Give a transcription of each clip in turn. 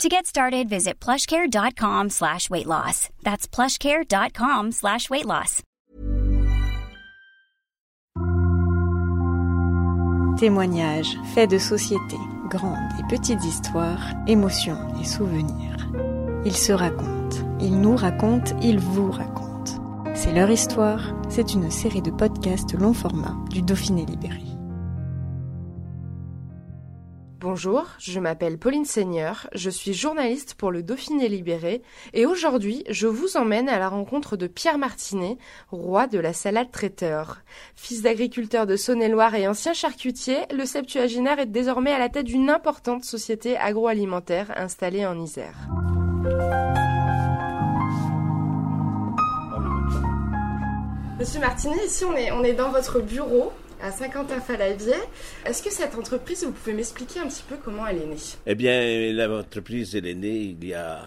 To get started, visit plushcare.com slash weight loss. That's plushcare.com slash weight loss. Témoignages, faits de société, grandes et petites histoires, émotions et souvenirs. Ils se racontent, ils nous racontent, ils vous racontent. C'est leur histoire, c'est une série de podcasts long format du Dauphiné Libéré. Bonjour, je m'appelle Pauline Seigneur, je suis journaliste pour le Dauphiné Libéré et aujourd'hui je vous emmène à la rencontre de Pierre Martinet, roi de la salade traiteur. Fils d'agriculteur de Saône-et-Loire et ancien charcutier, le septuaginaire est désormais à la tête d'une importante société agroalimentaire installée en Isère. Monsieur Martinet, ici on est, on est dans votre bureau à Saint-Quentin-Falavier. Est-ce que cette entreprise, vous pouvez m'expliquer un petit peu comment elle est née? Eh bien, l'entreprise, elle est née il y a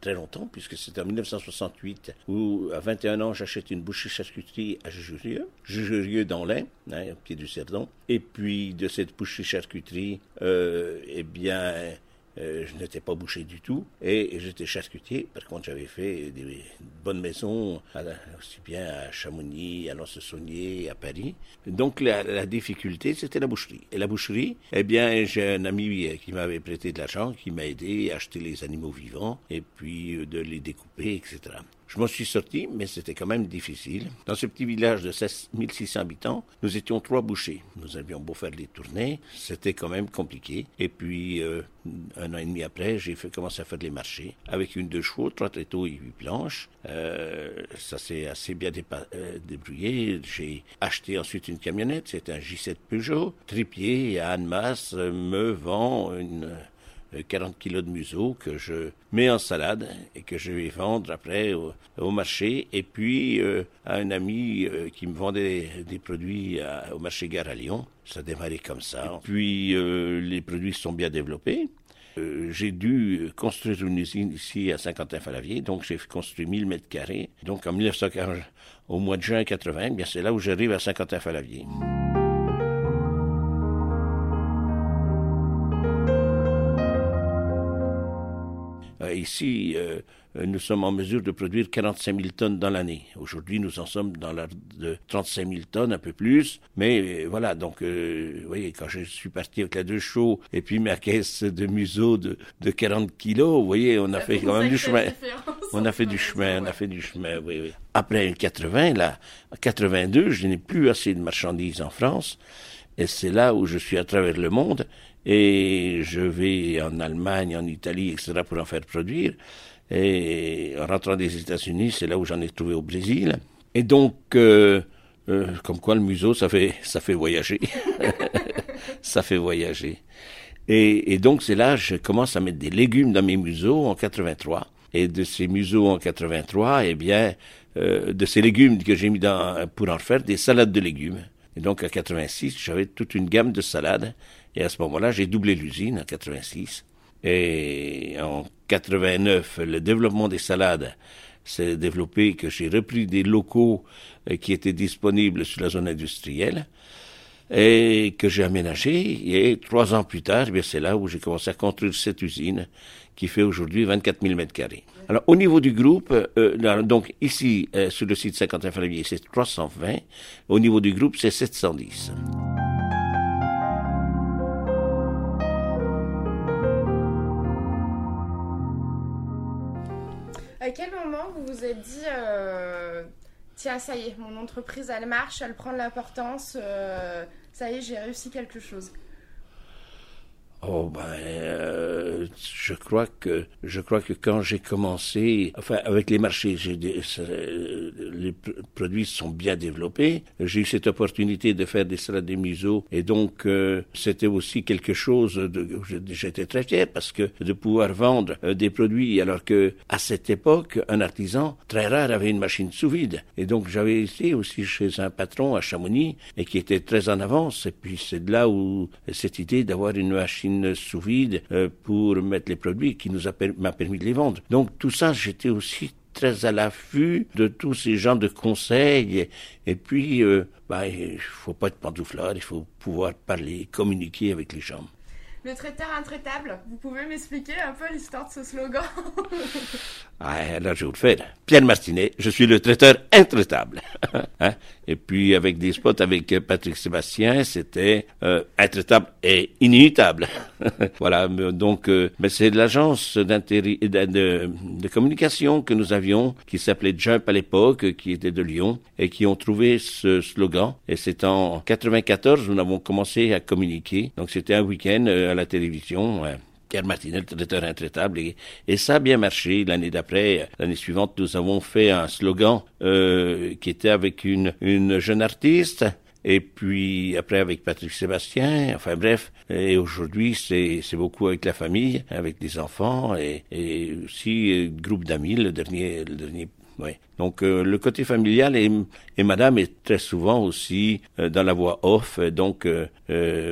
très longtemps, puisque c'était en 1968, où à 21 ans, j'achète une boucherie-charcuterie à Jujurieux, Jujurieux dans l'Ain, hein, au pied du Cerdon. Et puis, de cette boucherie-charcuterie, euh, eh bien, euh, je n'étais pas bouché du tout et, j'étais charcutier. Par contre, j'avais fait des bonnes maisons, aussi bien à Chamonix, à Lens-Saunier, à Paris. Donc, la, difficulté, c'était la boucherie. Et la boucherie, eh bien, j'ai un ami qui m'avait prêté de l'argent, qui m'a aidé à acheter les animaux vivants et puis euh, de les découper, etc. Je m'en suis sorti, mais c'était quand même difficile. Dans ce petit village de 16 600 habitants, nous étions trois bouchers. Nous avions beau faire les tournées, c'était quand même compliqué. Et puis, euh, un an et demi après, j'ai fait commencer à faire les marchés avec une deux chevaux, trois tréteaux et huit planches. Euh, ça s'est assez bien euh, débrouillé. J'ai acheté ensuite une camionnette, c'était un J7 Peugeot, tripier et Annemasse me vend une 40 kilos de museau que je mets en salade et que je vais vendre après au, marché. Et puis euh, à un ami euh, qui me vendait des produits au marché Gare à Lyon. Ça a démarré comme ça. puis euh, les produits sont bien développés. j'ai dû construire une usine ici à Saint-Quentin-Falavier, donc j'ai construit 1000 mètres carrés. Donc en 1940, au mois de juin 80, eh bien c'est là où j'arrive à Saint-Quentin-Falavier. Ici, euh, nous sommes en mesure de produire 45 000 tonnes dans l'année. Aujourd'hui, nous en sommes dans l'ordre de 35 000 tonnes, un peu plus. Mais euh, voilà, donc, euh, vous voyez, quand je suis parti avec la deux chaux et puis ma caisse de museau de, de 40 kilos, vous voyez, on a fait quand même du chemin. On a fait du chemin, on a fait du chemin, oui, oui. Après 80, là, en 82, je n'ai plus assez de marchandises en France. Et c'est là où je suis à travers le monde et je vais en Allemagne, en Italie, etc. pour en faire produire. Et en rentrant des États-Unis, c'est là où j'en ai trouvé au Brésil. Et donc, euh, euh, comme quoi le museau, ça fait, ça fait voyager. ça fait voyager. Et, donc, c'est là que je commence à mettre des légumes dans mes museaux en 83. Et de ces museaux en 83, eh bien, euh, de ces légumes que j'ai mis dans, pour en faire des salades de légumes. Et donc, en 86, j'avais toute une gamme de salades et à ce moment-là, j'ai doublé l'usine en 86. Et en 89, le développement des salades s'est développé, que j'ai repris des locaux euh, qui étaient disponibles sur la zone industrielle et que j'ai aménagé. Et trois ans plus tard, eh c'est là où j'ai commencé à construire cette usine qui fait aujourd'hui 24 000 mètres carrés. Alors, au niveau du groupe, euh, donc ici, euh, sur le site 51 février, c'est 320. Au niveau du groupe, c'est 710. À quel moment vous vous êtes dit, euh, tiens, ça y est, mon entreprise, elle marche, elle prend de l'importance, euh, ça y est, j'ai réussi quelque chose? Oh ben, euh, je crois que je crois que quand j'ai commencé, enfin avec les marchés, euh, les produits sont bien développés. J'ai eu cette opportunité de faire des salades des museaux et donc euh, c'était aussi quelque chose. De, j'étais très fier parce que de pouvoir vendre des produits alors que à cette époque un artisan très rare avait une machine sous vide et donc j'avais été aussi chez un patron à Chamonix et qui était très en avance et puis c'est de là où cette idée d'avoir une machine sous vide euh, pour mettre les produits qui nous a m'a permis de les vendre. Donc tout ça, j'étais aussi très à l'affût de tous ces gens de conseils. Et, puis, euh, bah, il faut pas être pantouflard, il faut pouvoir parler, communiquer avec les gens. Le traiteur intraitable, vous pouvez m'expliquer un peu l'histoire de ce slogan? Ah, là, je vous le fais. Pierre Martinet, je suis le traiteur intraitable. hein? Et puis, avec des spots avec Patrick Sébastien, c'était euh, intraitable et inimitable. voilà, donc, euh, mais c'est l'agence de, de, communication que nous avions, qui s'appelait Jump à l'époque, qui était de Lyon, et qui ont trouvé ce slogan. Et c'est en 94, nous avons commencé à communiquer. Donc, c'était un week-end euh, à la télévision. Pierre Martinet, traiteur intraitable, et, et, ça a bien marché. L'année d'après, l'année suivante, nous avons fait un slogan euh, qui était avec une, une jeune artiste, et puis après avec Patrick Sébastien, enfin bref, et aujourd'hui c'est, beaucoup avec la famille, avec des enfants, et, et aussi euh, groupe d'amis, le dernier, le dernier Donc euh, le côté familial et, Madame est très souvent aussi euh, dans la voix off. Donc euh,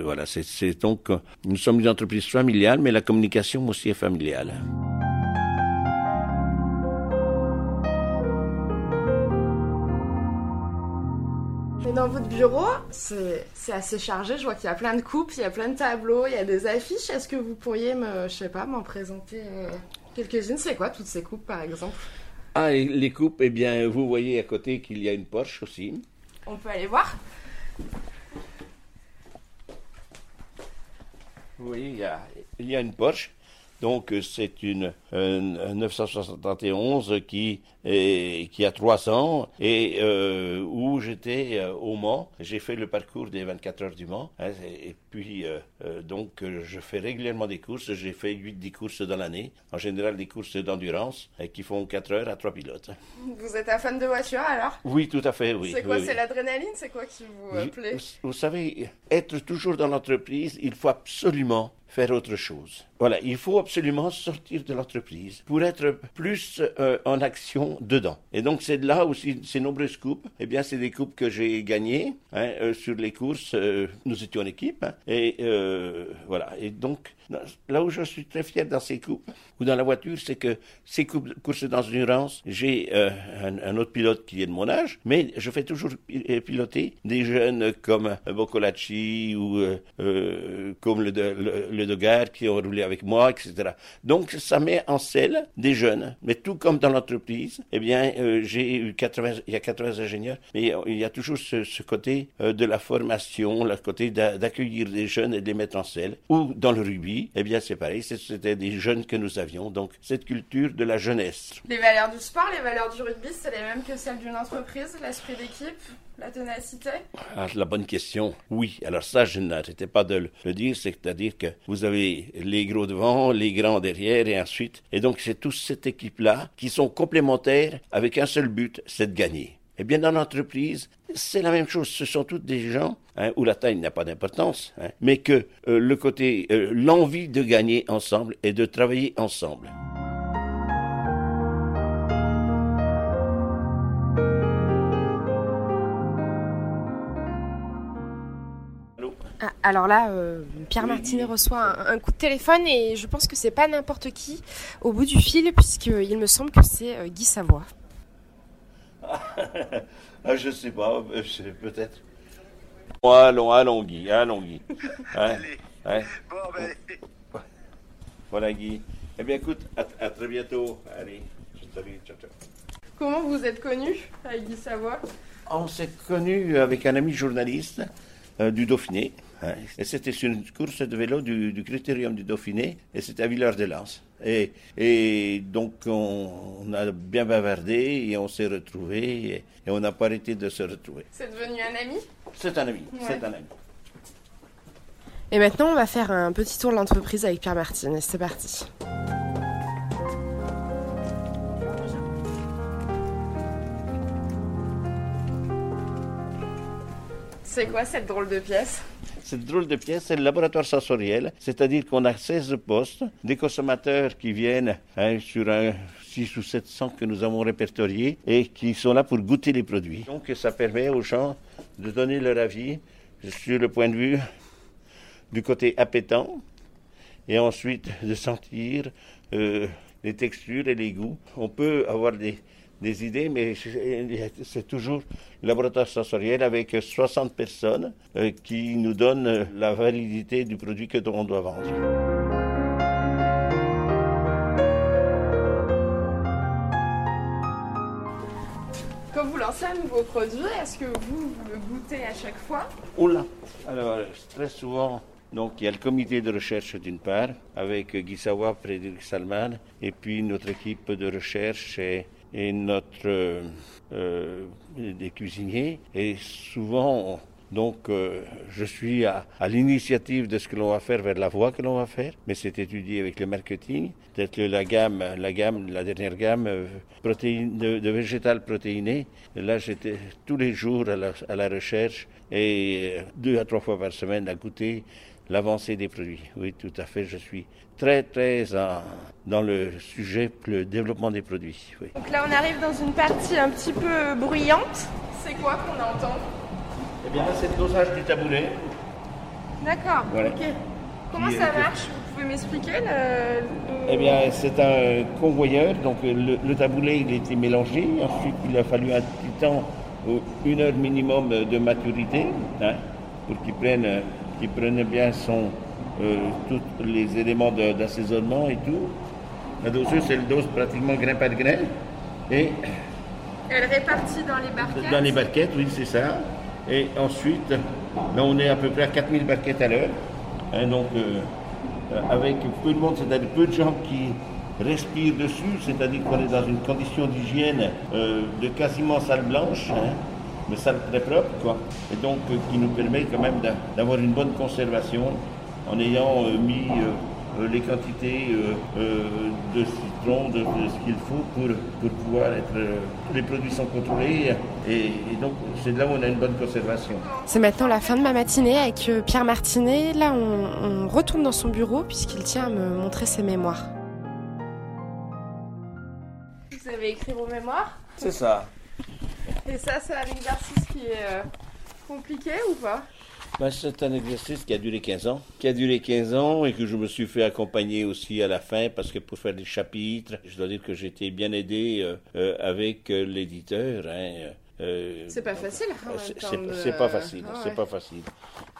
voilà, c'est donc nous sommes une entreprise familiale, mais la communication aussi est familiale. Dans votre bureau, c'est assez chargé. Je vois qu'il y a plein de coupes, il y a plein de tableaux, il y a des affiches. Est-ce que vous pourriez me, je sais pas, m'en présenter quelques-unes? C'est quoi toutes ces coupes, par exemple? Ah, les coupes, eh bien, vous voyez à côté qu'il y a une Porsche aussi. On peut aller voir Vous voyez, il y a, il y a une Porsche. Donc, c'est une, une 971 qui qui a trois ans et euh, où j'étais euh, au Mans. J'ai fait le parcours des 24 heures du Mans. Hein, et, puis, euh, donc, je fais régulièrement des courses. J'ai fait 8-10 courses dans l'année. En général, des courses d'endurance qui font 4 heures à 3 pilotes. Vous êtes un fan de voiture alors? Oui, tout à fait, oui. C'est quoi C'est l'adrénaline? C'est quoi qui vous plaît? vous savez, être toujours dans l'entreprise, il faut absolument faire autre chose. Voilà, il faut absolument sortir de l'entreprise pour être plus en action dedans. Et donc c'est là aussi ces nombreuses coupes. Eh bien, c'est des coupes que j'ai gagnées hein, euh, sur les courses. Euh, nous étions en équipe hein, et euh, voilà. Et donc là où je suis très fier dans ces coupes ou dans la voiture, c'est que ces coupes, courses d'endurance, j'ai un, autre pilote qui est de mon âge, mais je fais toujours piloter des jeunes comme Boccolacci ou comme le Dogard qui ont roulé avec moi, etc. Donc ça met en selle des jeunes, mais tout comme dans l'entreprise, eh bien, euh, j'ai eu 80, il y a 80 ingénieurs, mais il y a toujours ce, côté euh, de la formation, le côté d'accueillir des jeunes et de les mettre en selle. Ou dans le rugby, eh bien, c'est pareil, c'était des jeunes que nous avions, donc cette culture de la jeunesse. Les valeurs du sport, les valeurs du rugby, c'est les mêmes que celles d'une entreprise, l'esprit d'équipe? La ténacité? Ah, La bonne question, oui. Alors ça, je n'arrêtais pas de le dire, c'est-à-dire que vous avez les gros devant, les grands derrière, et ensuite. Et donc c'est toute cette équipe-là qui sont complémentaires avec un seul but, c'est de gagner. Eh bien, dans l'entreprise, c'est la même chose. Ce sont toutes des gens hein, où la taille n'a pas d'importance, hein, mais que euh, le côté, euh, l'envie de gagner ensemble et de travailler ensemble. Alors là, euh, Pierre Martinet reçoit un, coup de téléphone et je pense que c'est pas n'importe qui au bout du fil, puisqu'il me semble que c'est euh, Guy Savoie. ah, je sais pas, euh, peut-être. allons, allons, Guy, allons, Guy. Hein? Allez. Bon, ben... Voilà, Guy. Eh bien, écoute, à, très bientôt. Allez, salut, ciao, ciao. Comment vous êtes connu avec Guy Savoie? On s'est connu avec un ami journaliste du Dauphiné. Et c'était sur une course de vélo du, Critérium du Dauphiné, et c'était à Villars-de-Lans. Et, et, donc on, a bien bavardé et on s'est retrouvés et, on n'a pas arrêté de se retrouver. C'est devenu un ami? C'est un ami, c'est un ami. Et maintenant, on va faire un petit tour de l'entreprise avec Pierre Martinez. C'est parti. C'est quoi cette drôle de pièce? Cette drôle de pièce, c'est le laboratoire sensoriel, c'est-à-dire qu'on a 16 postes, des consommateurs qui viennent hein, sur un 6 ou 700 que nous avons répertoriés et qui sont là pour goûter les produits. Donc ça permet aux gens de donner leur avis sur le point de vue du côté appétant et ensuite de sentir euh, les textures et les goûts. On peut avoir des, des idées, mais c'est toujours le laboratoire sensoriel avec 60 personnes euh, qui nous donnent la validité du produit que l'on doit vendre. Quand vous lancez un nouveau produit, est-ce que vous, le goûtez à chaque fois? Oula Alors, très souvent, donc, il y a le comité de recherche d'une part, avec Guy Sawa, Frédéric Salman, et puis notre équipe de recherche et et notre euh, des cuisiniers. Et souvent, donc, euh, je suis à, l'initiative de ce que l'on va faire vers la voie que l'on va faire, mais c'est étudié avec le marketing. Peut-être la gamme, la gamme, la dernière gamme euh, protéine, de, de végétal protéiné. là, j'étais tous les jours à la, à la, recherche et deux à trois fois par semaine à goûter l'avancée des produits. Oui, tout à fait. Je suis très, très dans le sujet, le développement des produits. Oui. Donc là, on arrive dans une partie un petit peu bruyante. C'est quoi qu'on entend? Eh bien, c'est le dosage du taboulet. D'accord. Ok. Comment ça marche? Vous pouvez m'expliquer le, Eh bien, c'est un convoyeur. Donc, le, taboulet, il a été mélangé. Ensuite, il a fallu un petit temps, une heure minimum de maturité, hein, pour qu'il prenne qui prenait bien son, euh, tous les éléments d'assaisonnement et tout. La doseuse, c'est le dose pratiquement grain par grain. Et elle répartit dans les barquettes Dans les barquettes, oui, c'est ça. Et ensuite, là, on est à peu près à 4000 barquettes à l'heure. Hein, donc, euh, avec peu de monde, c'est-à-dire peu de gens qui respirent dessus, c'est-à-dire qu'on est dans une condition d'hygiène euh, de quasiment salle blanche. Hein mais ça très propre, quoi. Et donc, euh, qui nous permet quand même d'avoir une bonne conservation en ayant euh, mis euh, les quantités de citron, de, ce qu'il faut pour, pour pouvoir être. les produits sont contrôlés et, donc c'est là où on a une bonne conservation. C'est maintenant la fin de ma matinée avec Pierre Martinet. Là, on, on retourne dans son bureau puisqu'il tient à me montrer ses mémoires. Vous avez écrit vos mémoires? C'est ça. Et ça, c'est un exercice qui est euh, compliqué ou pas? Ben, c'est un exercice qui a duré 15 ans, qui a duré 15 ans et que je me suis fait accompagner aussi à la fin parce que pour faire des chapitres, je dois dire que j'ai été bien aidé euh, euh, avec l'éditeur. Hein, c'est pas facile. Hein, c'est pas facile. Ah c'est pas facile.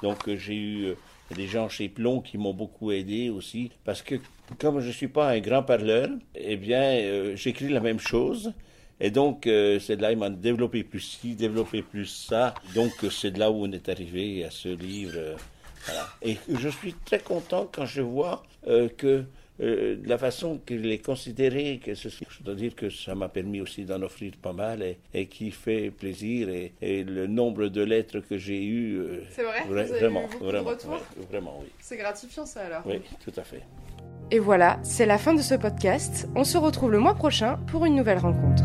Donc j'ai eu des gens chez Plomb qui m'ont beaucoup aidé aussi parce que comme je suis pas un grand parleur, eh bien j'écris la même chose et donc, euh, c'est de là qu'il m'a développé plus ci, développé plus ça. Donc, euh, c'est de là où on est arrivé à ce livre. Euh, voilà. Et je suis très content quand je vois que de la façon qu'il est considéré, que ce, je dois dire que ça m'a permis aussi d'en offrir pas mal et, qui fait plaisir. Et, le nombre de lettres que j'ai eues. c'est vrai, vraiment, vraiment, vraiment, oui. C'est gratifiant ça alors. Oui, tout à fait. Et voilà, c'est la fin de ce podcast. On se retrouve le mois prochain pour une nouvelle rencontre.